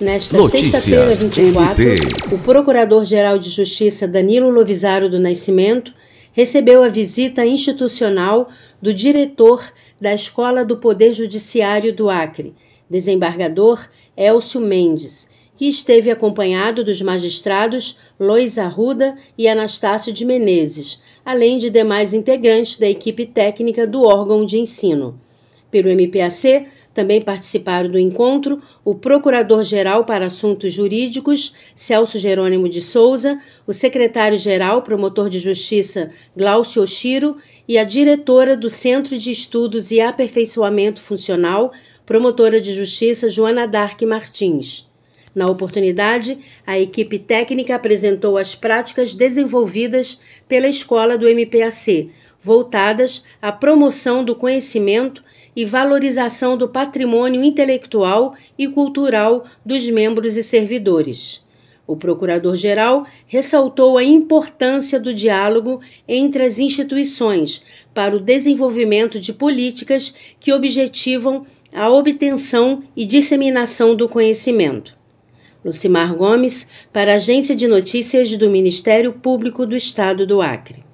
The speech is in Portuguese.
Nesta sexta-feira, 24, MP. o Procurador-Geral de Justiça Danilo Lovisaro do Nascimento recebeu a visita institucional do diretor da Escola do Poder Judiciário do Acre, desembargador Elcio Mendes, que esteve acompanhado dos magistrados Lois Arruda e Anastácio de Menezes, além de demais integrantes da equipe técnica do órgão de ensino. Pelo MPAC, também participaram do encontro o Procurador-Geral para Assuntos Jurídicos, Celso Jerônimo de Souza, o Secretário-Geral Promotor de Justiça, Glaucio Oshiro, e a diretora do Centro de Estudos e Aperfeiçoamento Funcional, Promotora de Justiça, Joana Dark Martins. Na oportunidade, a equipe técnica apresentou as práticas desenvolvidas pela escola do MPAC, voltadas à promoção do conhecimento e valorização do patrimônio intelectual e cultural dos membros e servidores. O Procurador-Geral ressaltou a importância do diálogo entre as instituições para o desenvolvimento de políticas que objetivam a obtenção e disseminação do conhecimento. Lucimar Gomes, para a Agência de Notícias do Ministério Público do Estado do Acre.